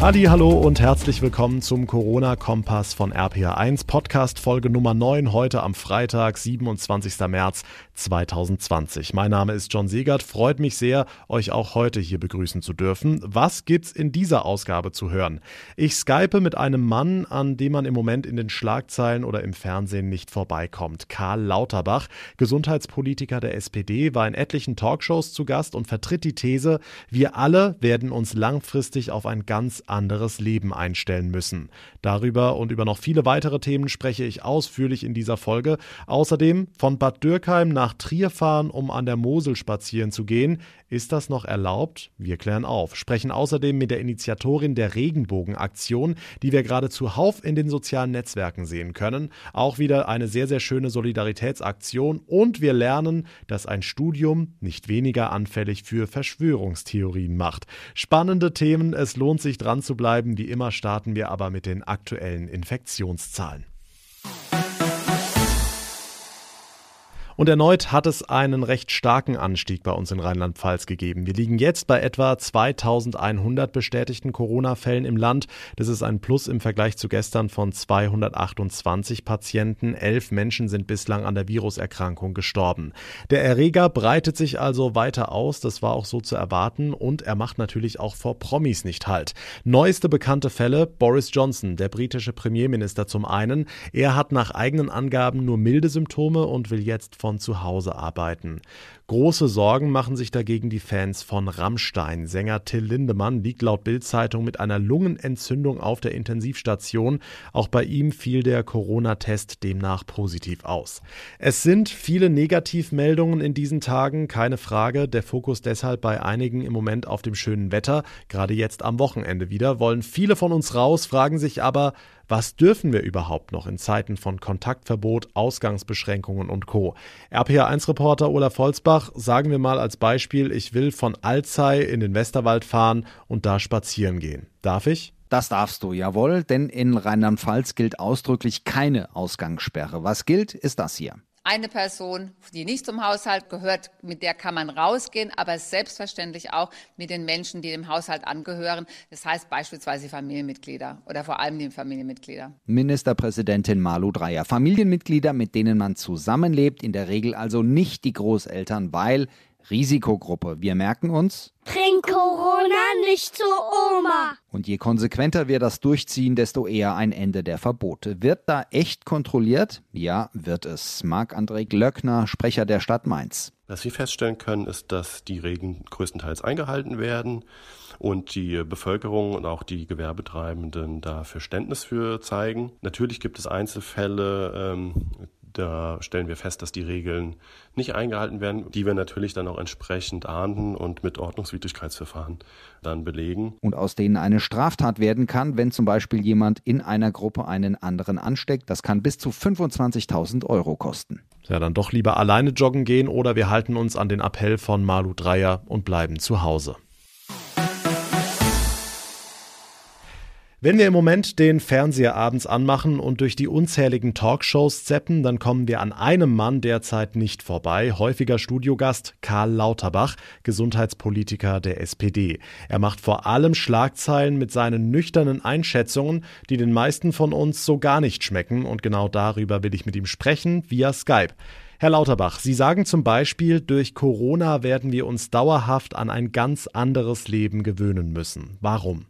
Halli, hallo und herzlich willkommen zum Corona-Kompass von RPA1 Podcast Folge Nummer 9 heute am Freitag, 27. März 2020. Mein Name ist John Segert, freut mich sehr, euch auch heute hier begrüßen zu dürfen. Was gibt's in dieser Ausgabe zu hören? Ich skype mit einem Mann, an dem man im Moment in den Schlagzeilen oder im Fernsehen nicht vorbeikommt. Karl Lauterbach, Gesundheitspolitiker der SPD, war in etlichen Talkshows zu Gast und vertritt die These, wir alle werden uns langfristig auf ein ganz anderes Leben einstellen müssen. Darüber und über noch viele weitere Themen spreche ich ausführlich in dieser Folge. Außerdem von Bad Dürkheim nach Trier fahren, um an der Mosel spazieren zu gehen. Ist das noch erlaubt? Wir klären auf. Sprechen außerdem mit der Initiatorin der Regenbogenaktion, die wir gerade zuhauf in den sozialen Netzwerken sehen können. Auch wieder eine sehr, sehr schöne Solidaritätsaktion. Und wir lernen, dass ein Studium nicht weniger anfällig für Verschwörungstheorien macht. Spannende Themen. Es lohnt sich dran zu bleiben. Wie immer starten wir aber mit den aktuellen Infektionszahlen. Und erneut hat es einen recht starken Anstieg bei uns in Rheinland-Pfalz gegeben. Wir liegen jetzt bei etwa 2100 bestätigten Corona-Fällen im Land. Das ist ein Plus im Vergleich zu gestern von 228 Patienten. Elf Menschen sind bislang an der Viruserkrankung gestorben. Der Erreger breitet sich also weiter aus. Das war auch so zu erwarten. Und er macht natürlich auch vor Promis nicht halt. Neueste bekannte Fälle Boris Johnson, der britische Premierminister zum einen. Er hat nach eigenen Angaben nur milde Symptome und will jetzt von von zu Hause arbeiten. Große Sorgen machen sich dagegen die Fans von Rammstein. Sänger Till Lindemann liegt laut Bild-Zeitung mit einer Lungenentzündung auf der Intensivstation. Auch bei ihm fiel der Corona-Test demnach positiv aus. Es sind viele Negativmeldungen in diesen Tagen, keine Frage. Der Fokus deshalb bei einigen im Moment auf dem schönen Wetter. Gerade jetzt am Wochenende wieder wollen viele von uns raus, fragen sich aber, was dürfen wir überhaupt noch in Zeiten von Kontaktverbot, Ausgangsbeschränkungen und Co? RPA1-Reporter Olaf Holzbach, sagen wir mal als Beispiel, ich will von Alzey in den Westerwald fahren und da spazieren gehen. Darf ich? Das darfst du, jawohl, denn in Rheinland-Pfalz gilt ausdrücklich keine Ausgangssperre. Was gilt, ist das hier eine Person, die nicht zum Haushalt gehört, mit der kann man rausgehen, aber selbstverständlich auch mit den Menschen, die dem Haushalt angehören. Das heißt beispielsweise Familienmitglieder oder vor allem die Familienmitglieder. Ministerpräsidentin Malu Dreyer. Familienmitglieder, mit denen man zusammenlebt, in der Regel also nicht die Großeltern, weil Risikogruppe. Wir merken uns. Bring Corona nicht zu Oma. Und je konsequenter wir das durchziehen, desto eher ein Ende der Verbote. Wird da echt kontrolliert? Ja, wird es. Marc-André Glöckner, Sprecher der Stadt Mainz. Was wir feststellen können, ist, dass die Regeln größtenteils eingehalten werden und die Bevölkerung und auch die Gewerbetreibenden da Verständnis für zeigen. Natürlich gibt es Einzelfälle, ähm, da stellen wir fest, dass die Regeln nicht eingehalten werden, die wir natürlich dann auch entsprechend ahnden und mit Ordnungswidrigkeitsverfahren dann belegen. Und aus denen eine Straftat werden kann, wenn zum Beispiel jemand in einer Gruppe einen anderen ansteckt. Das kann bis zu 25.000 Euro kosten. Ja, dann doch lieber alleine joggen gehen oder wir halten uns an den Appell von Malu Dreier und bleiben zu Hause. Wenn wir im Moment den Fernseher abends anmachen und durch die unzähligen Talkshows zeppen, dann kommen wir an einem Mann derzeit nicht vorbei. Häufiger Studiogast Karl Lauterbach, Gesundheitspolitiker der SPD. Er macht vor allem Schlagzeilen mit seinen nüchternen Einschätzungen, die den meisten von uns so gar nicht schmecken. Und genau darüber will ich mit ihm sprechen via Skype. Herr Lauterbach, Sie sagen zum Beispiel, durch Corona werden wir uns dauerhaft an ein ganz anderes Leben gewöhnen müssen. Warum?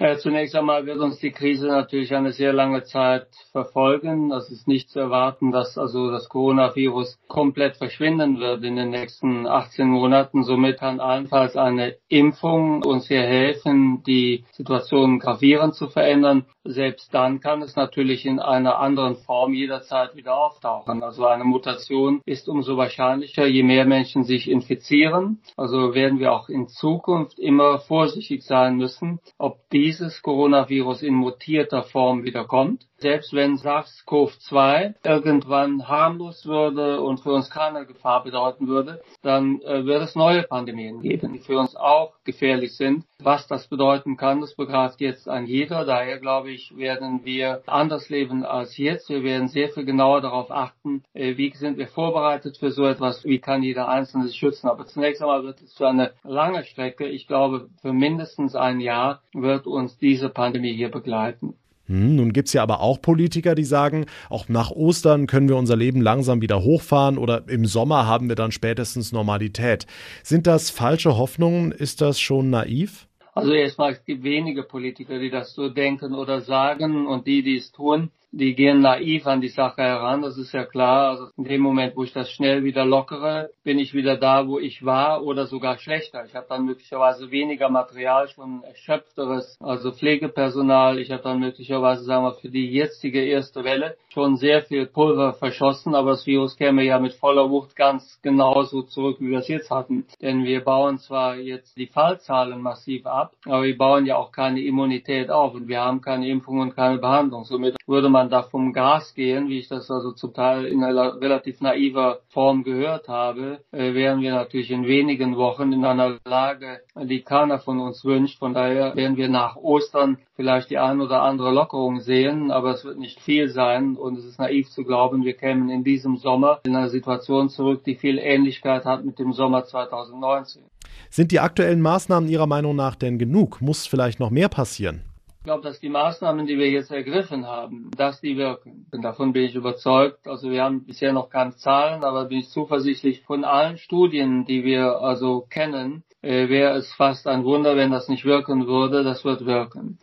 Äh, zunächst einmal wird uns die Krise natürlich eine sehr lange Zeit verfolgen. Es ist nicht zu erwarten, dass also das Coronavirus komplett verschwinden wird in den nächsten 18 Monaten. Somit kann allenfalls eine Impfung uns hier helfen, die Situation gravierend zu verändern. Selbst dann kann es natürlich in einer anderen Form jederzeit wieder auftauchen. Also eine Mutation ist umso wahrscheinlicher, je mehr Menschen sich infizieren. Also werden wir auch in Zukunft immer vorsichtig sein müssen, ob die dieses Coronavirus in mutierter Form wieder kommt. Selbst wenn SARS-CoV-2 irgendwann harmlos würde und für uns keine Gefahr bedeuten würde, dann äh, wird es neue Pandemien geben, die für uns auch gefährlich sind. Was das bedeuten kann, das begreift jetzt ein jeder. Daher glaube ich, werden wir anders leben als jetzt. Wir werden sehr viel genauer darauf achten, äh, wie sind wir vorbereitet für so etwas, wie kann jeder Einzelne sich schützen. Aber zunächst einmal wird es für eine lange Strecke, ich glaube für mindestens ein Jahr, wird uns diese Pandemie hier begleiten. Hm, nun gibt's ja aber auch Politiker, die sagen, auch nach Ostern können wir unser Leben langsam wieder hochfahren oder im Sommer haben wir dann spätestens Normalität. Sind das falsche Hoffnungen? Ist das schon naiv? Also erstmal, es gibt wenige Politiker, die das so denken oder sagen und die, die es tun, die gehen naiv an die Sache heran, das ist ja klar. Also in dem Moment, wo ich das schnell wieder lockere, bin ich wieder da, wo ich war oder sogar schlechter. Ich habe dann möglicherweise weniger Material, schon erschöpfteres, also Pflegepersonal. Ich habe dann möglicherweise, sagen wir, für die jetzige erste Welle schon sehr viel Pulver verschossen, aber das Virus käme ja mit voller Wucht ganz genauso zurück, wie wir es jetzt hatten. Denn wir bauen zwar jetzt die Fallzahlen massiv ab, aber wir bauen ja auch keine Immunität auf und wir haben keine Impfung und keine Behandlung. Somit würde man da vom Gas gehen, wie ich das also zum Teil in einer relativ naiver Form gehört habe, äh, wären wir natürlich in wenigen Wochen in einer Lage, die keiner von uns wünscht. Von daher werden wir nach Ostern vielleicht die ein oder andere Lockerung sehen, aber es wird nicht viel sein und es ist naiv zu glauben, wir kämen in diesem Sommer in eine Situation zurück, die viel Ähnlichkeit hat mit dem Sommer 2019. Sind die aktuellen Maßnahmen Ihrer Meinung nach denn genug? Muss vielleicht noch mehr passieren? Ich glaube, dass die Maßnahmen, die wir jetzt ergriffen haben, dass die wirken. Und davon bin ich überzeugt. Also wir haben bisher noch keine Zahlen, aber bin ich zuversichtlich von allen Studien, die wir also kennen, äh, wäre es fast ein Wunder, wenn das nicht wirken würde. Das wird wirken.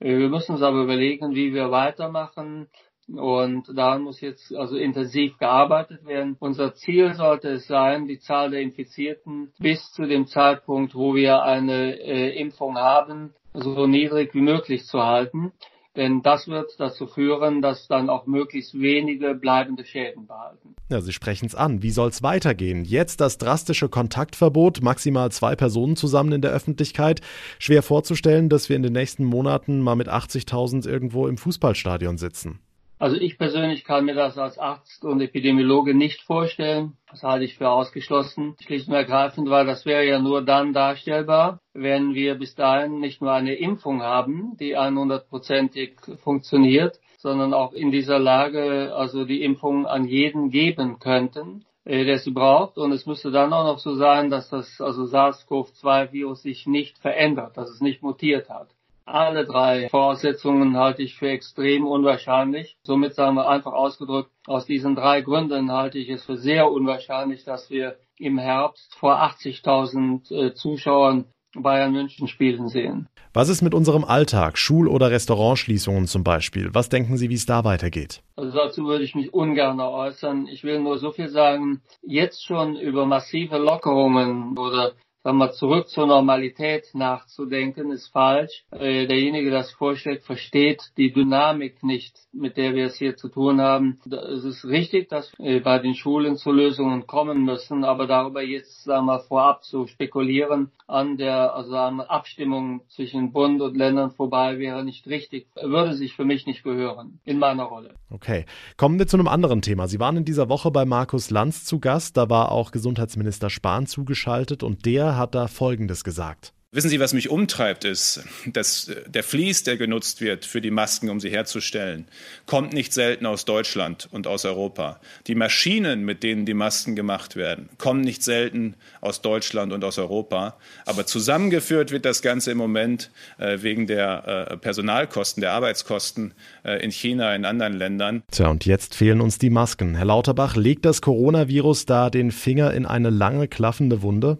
Äh, wir müssen uns aber überlegen, wie wir weitermachen. Und daran muss jetzt also intensiv gearbeitet werden. Unser Ziel sollte es sein, die Zahl der Infizierten bis zu dem Zeitpunkt, wo wir eine äh, Impfung haben, so niedrig wie möglich zu halten. Denn das wird dazu führen, dass dann auch möglichst wenige bleibende Schäden behalten. Ja, Sie sprechen es an. Wie soll es weitergehen? Jetzt das drastische Kontaktverbot, maximal zwei Personen zusammen in der Öffentlichkeit. Schwer vorzustellen, dass wir in den nächsten Monaten mal mit 80.000 irgendwo im Fußballstadion sitzen. Also ich persönlich kann mir das als Arzt und Epidemiologe nicht vorstellen. Das halte ich für ausgeschlossen. Schlicht und ergreifend, weil das wäre ja nur dann darstellbar, wenn wir bis dahin nicht nur eine Impfung haben, die 100%ig funktioniert, sondern auch in dieser Lage also die Impfung an jeden geben könnten äh, der sie braucht. Und es müsste dann auch noch so sein, dass das also SARS-CoV-2-Virus sich nicht verändert, dass es nicht mutiert hat. Alle drei Voraussetzungen halte ich für extrem unwahrscheinlich. Somit sagen wir einfach ausgedrückt, aus diesen drei Gründen halte ich es für sehr unwahrscheinlich, dass wir im Herbst vor 80.000 äh, Zuschauern Bayern München spielen sehen. Was ist mit unserem Alltag, Schul- oder Restaurantschließungen zum Beispiel? Was denken Sie, wie es da weitergeht? Also dazu würde ich mich ungern äußern. Ich will nur so viel sagen, jetzt schon über massive Lockerungen oder sagen wir, zurück zur Normalität nachzudenken, ist falsch. Äh, derjenige, der das vorschlägt, versteht die Dynamik nicht, mit der wir es hier zu tun haben. Es ist richtig, dass wir bei den Schulen zu Lösungen kommen müssen, aber darüber jetzt, sagen wir, vorab zu spekulieren an der also an Abstimmung zwischen Bund und Ländern vorbei wäre nicht richtig, würde sich für mich nicht gehören in meiner Rolle. Okay, kommen wir zu einem anderen Thema. Sie waren in dieser Woche bei Markus Lanz zu Gast, da war auch Gesundheitsminister Spahn zugeschaltet und der hat da Folgendes gesagt. Wissen Sie, was mich umtreibt, ist, dass der Vlies, der genutzt wird für die Masken, um sie herzustellen, kommt nicht selten aus Deutschland und aus Europa. Die Maschinen, mit denen die Masken gemacht werden, kommen nicht selten aus Deutschland und aus Europa. Aber zusammengeführt wird das Ganze im Moment äh, wegen der äh, Personalkosten, der Arbeitskosten äh, in China, in anderen Ländern. Tja, und jetzt fehlen uns die Masken. Herr Lauterbach, legt das Coronavirus da den Finger in eine lange klaffende Wunde?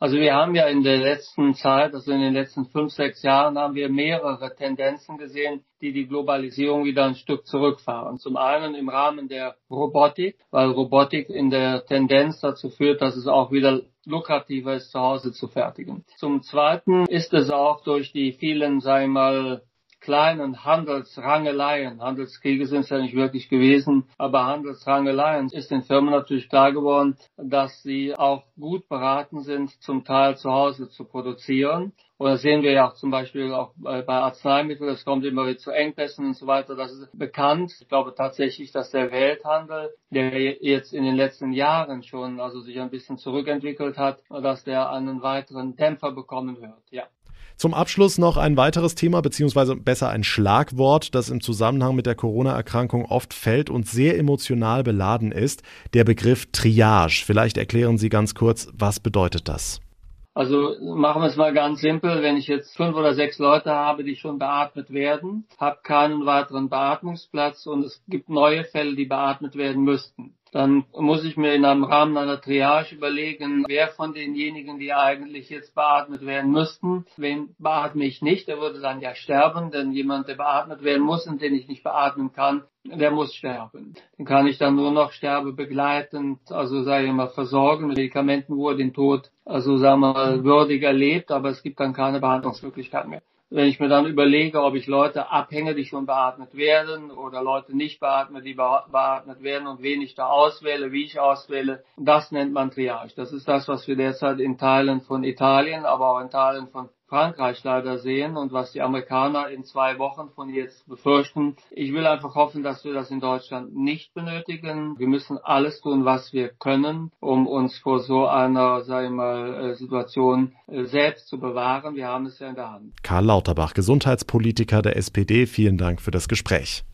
Also wir haben ja in der letzten Zeit, also in den letzten fünf, sechs Jahren, haben wir mehrere Tendenzen gesehen, die die Globalisierung wieder ein Stück zurückfahren. Zum einen im Rahmen der Robotik, weil Robotik in der Tendenz dazu führt, dass es auch wieder lukrativer ist, zu Hause zu fertigen. Zum zweiten ist es auch durch die vielen, sagen wir mal, kleinen Handelsrangeleien, Handelskriege sind es ja nicht wirklich gewesen, aber Handelsrangeleien ist den Firmen natürlich klar geworden, dass sie auch gut beraten sind, zum Teil zu Hause zu produzieren Oder sehen wir ja auch zum Beispiel auch bei Arzneimitteln, es kommt immer wieder zu Engpässen und so weiter. Das ist bekannt. Ich glaube tatsächlich, dass der Welthandel, der jetzt in den letzten Jahren schon also sich ein bisschen zurückentwickelt hat, dass der einen weiteren Dämpfer bekommen wird. Ja. Zum Abschluss noch ein weiteres Thema, beziehungsweise besser ein Schlagwort, das im Zusammenhang mit der Corona-Erkrankung oft fällt und sehr emotional beladen ist, der Begriff Triage. Vielleicht erklären Sie ganz kurz, was bedeutet das? Also machen wir es mal ganz simpel. Wenn ich jetzt fünf oder sechs Leute habe, die schon beatmet werden, habe keinen weiteren Beatmungsplatz und es gibt neue Fälle, die beatmet werden müssten, dann muss ich mir in einem Rahmen einer Triage überlegen, wer von denjenigen, die eigentlich jetzt beatmet werden müssten, wen beatme ich nicht, der würde dann ja sterben, denn jemand, der beatmet werden muss und den ich nicht beatmen kann, der muss sterben. Den kann ich dann nur noch sterbebegleitend, also sage ich mal, versorgen mit Medikamenten, wo er den Tod, also sagen wir mal, würdig erlebt, aber es gibt dann keine Behandlungsmöglichkeit mehr. Wenn ich mir dann überlege, ob ich Leute abhänge, die schon beatmet werden oder Leute nicht beatmet, die beatmet werden und wen ich da auswähle, wie ich auswähle, das nennt man Triage. Das ist das, was wir derzeit in Teilen von Italien, aber auch in Teilen von Frankreich leider sehen und was die Amerikaner in zwei Wochen von jetzt befürchten. Ich will einfach hoffen, dass wir das in Deutschland nicht benötigen. Wir müssen alles tun, was wir können, um uns vor so einer, sag ich mal, äh, Situation äh, selbst zu bewahren. Wir haben es ja in der Hand. Karl Lauterbach, Gesundheitspolitiker der SPD, vielen Dank für das Gespräch.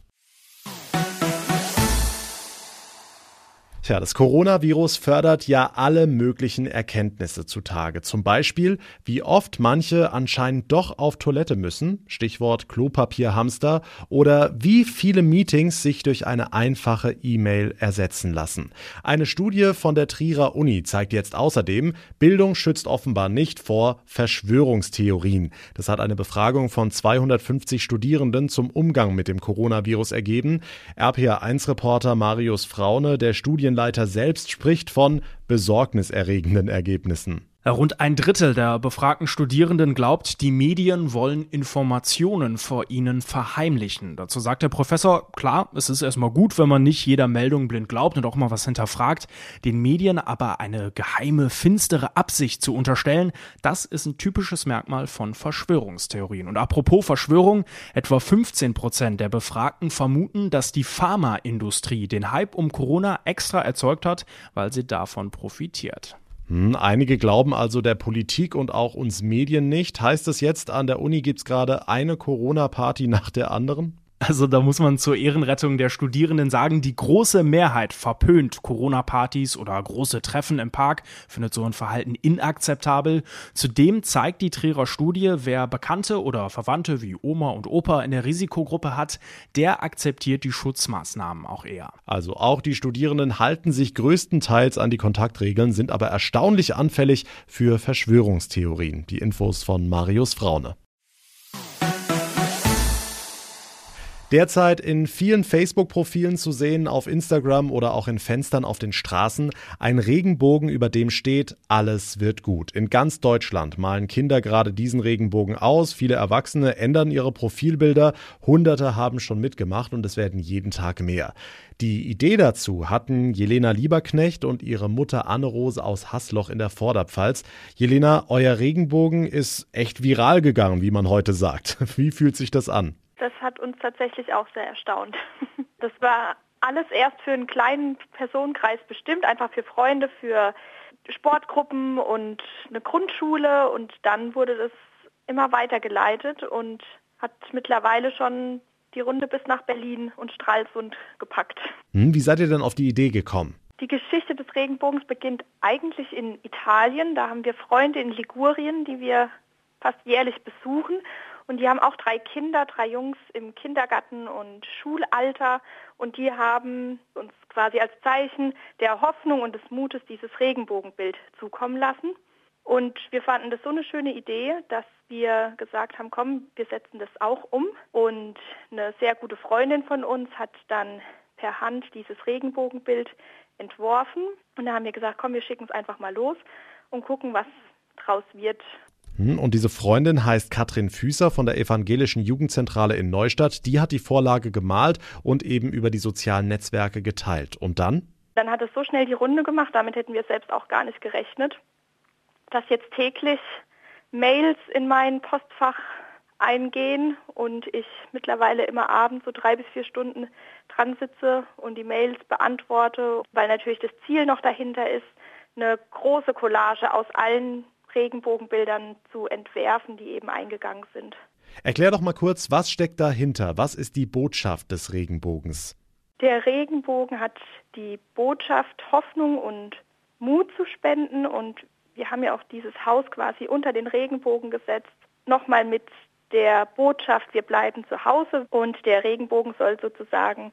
Tja, das Coronavirus fördert ja alle möglichen Erkenntnisse zutage. Zum Beispiel, wie oft manche anscheinend doch auf Toilette müssen, Stichwort Klopapierhamster, oder wie viele Meetings sich durch eine einfache E-Mail ersetzen lassen. Eine Studie von der Trierer Uni zeigt jetzt außerdem, Bildung schützt offenbar nicht vor Verschwörungstheorien. Das hat eine Befragung von 250 Studierenden zum Umgang mit dem Coronavirus ergeben. RPA1-Reporter Marius Fraune, der Studien Studienleiter selbst spricht von besorgniserregenden Ergebnissen. Rund ein Drittel der befragten Studierenden glaubt, die Medien wollen Informationen vor ihnen verheimlichen. Dazu sagt der Professor, klar, es ist erstmal gut, wenn man nicht jeder Meldung blind glaubt und auch mal was hinterfragt. Den Medien aber eine geheime, finstere Absicht zu unterstellen, das ist ein typisches Merkmal von Verschwörungstheorien. Und apropos Verschwörung, etwa 15 Prozent der Befragten vermuten, dass die Pharmaindustrie den Hype um Corona extra erzeugt hat, weil sie davon profitiert. Hm, einige glauben also der Politik und auch uns Medien nicht. Heißt es jetzt, an der Uni gibt es gerade eine Corona-Party nach der anderen? Also da muss man zur Ehrenrettung der Studierenden sagen, die große Mehrheit verpönt Corona-Partys oder große Treffen im Park, findet so ein Verhalten inakzeptabel. Zudem zeigt die Trierer Studie, wer Bekannte oder Verwandte wie Oma und Opa in der Risikogruppe hat, der akzeptiert die Schutzmaßnahmen auch eher. Also auch die Studierenden halten sich größtenteils an die Kontaktregeln, sind aber erstaunlich anfällig für Verschwörungstheorien. Die Infos von Marius Fraune. Derzeit in vielen Facebook-Profilen zu sehen, auf Instagram oder auch in Fenstern auf den Straßen, ein Regenbogen, über dem steht, alles wird gut. In ganz Deutschland malen Kinder gerade diesen Regenbogen aus, viele Erwachsene ändern ihre Profilbilder, Hunderte haben schon mitgemacht und es werden jeden Tag mehr. Die Idee dazu hatten Jelena Lieberknecht und ihre Mutter Anne-Rose aus Hassloch in der Vorderpfalz. Jelena, euer Regenbogen ist echt viral gegangen, wie man heute sagt. Wie fühlt sich das an? Das hat uns tatsächlich auch sehr erstaunt. Das war alles erst für einen kleinen Personenkreis bestimmt, einfach für Freunde, für Sportgruppen und eine Grundschule und dann wurde das immer weitergeleitet und hat mittlerweile schon die Runde bis nach Berlin und Stralsund gepackt. Hm, wie seid ihr denn auf die Idee gekommen? Die Geschichte des Regenbogens beginnt eigentlich in Italien. Da haben wir Freunde in Ligurien, die wir fast jährlich besuchen. Und die haben auch drei Kinder, drei Jungs im Kindergarten und Schulalter. Und die haben uns quasi als Zeichen der Hoffnung und des Mutes dieses Regenbogenbild zukommen lassen. Und wir fanden das so eine schöne Idee, dass wir gesagt haben, komm, wir setzen das auch um. Und eine sehr gute Freundin von uns hat dann per Hand dieses Regenbogenbild entworfen. Und da haben wir gesagt, komm, wir schicken es einfach mal los und gucken, was draus wird. Hm, und diese Freundin heißt Katrin Füßer von der Evangelischen Jugendzentrale in Neustadt. Die hat die Vorlage gemalt und eben über die sozialen Netzwerke geteilt. Und dann? Dann hat es so schnell die Runde gemacht, damit hätten wir selbst auch gar nicht gerechnet, dass jetzt täglich Mails in mein Postfach eingehen und ich mittlerweile immer abends so drei bis vier Stunden dran sitze und die Mails beantworte, weil natürlich das Ziel noch dahinter ist, eine große Collage aus allen Regenbogenbildern zu entwerfen, die eben eingegangen sind. Erklär doch mal kurz, was steckt dahinter? Was ist die Botschaft des Regenbogens? Der Regenbogen hat die Botschaft, Hoffnung und Mut zu spenden und wir haben ja auch dieses Haus quasi unter den Regenbogen gesetzt, nochmal mit der Botschaft, wir bleiben zu Hause und der Regenbogen soll sozusagen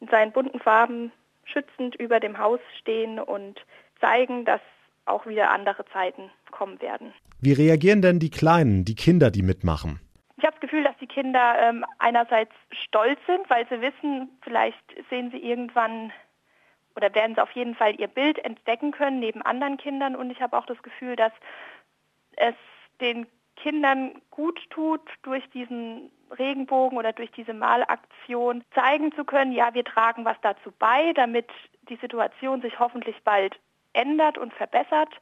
in seinen bunten Farben schützend über dem Haus stehen und zeigen, dass auch wieder andere Zeiten kommen werden. Wie reagieren denn die Kleinen, die Kinder, die mitmachen? Ich habe das Gefühl, dass die Kinder ähm, einerseits stolz sind, weil sie wissen, vielleicht sehen sie irgendwann oder werden sie auf jeden Fall ihr Bild entdecken können neben anderen Kindern. Und ich habe auch das Gefühl, dass es den Kindern gut tut, durch diesen Regenbogen oder durch diese Malaktion zeigen zu können, ja, wir tragen was dazu bei, damit die Situation sich hoffentlich bald ändert und verbessert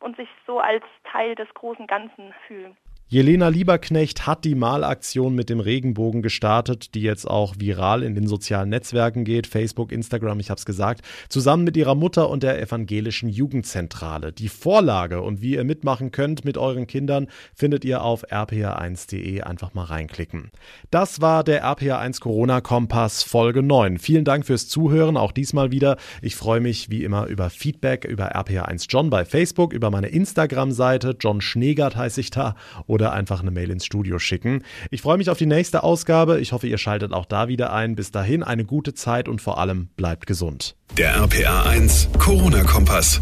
und sich so als Teil des großen Ganzen fühlen. Jelena Lieberknecht hat die Malaktion mit dem Regenbogen gestartet, die jetzt auch viral in den sozialen Netzwerken geht, Facebook, Instagram, ich habe es gesagt, zusammen mit ihrer Mutter und der evangelischen Jugendzentrale. Die Vorlage und wie ihr mitmachen könnt mit euren Kindern, findet ihr auf rpa1.de. Einfach mal reinklicken. Das war der RPA1 Corona Kompass Folge 9. Vielen Dank fürs Zuhören, auch diesmal wieder. Ich freue mich wie immer über Feedback über RPA1 John bei Facebook, über meine Instagram-Seite, John Schneegert heiße ich da, oder oder einfach eine Mail ins Studio schicken. Ich freue mich auf die nächste Ausgabe. Ich hoffe, ihr schaltet auch da wieder ein. Bis dahin eine gute Zeit und vor allem bleibt gesund. Der RPA 1 Corona-Kompass.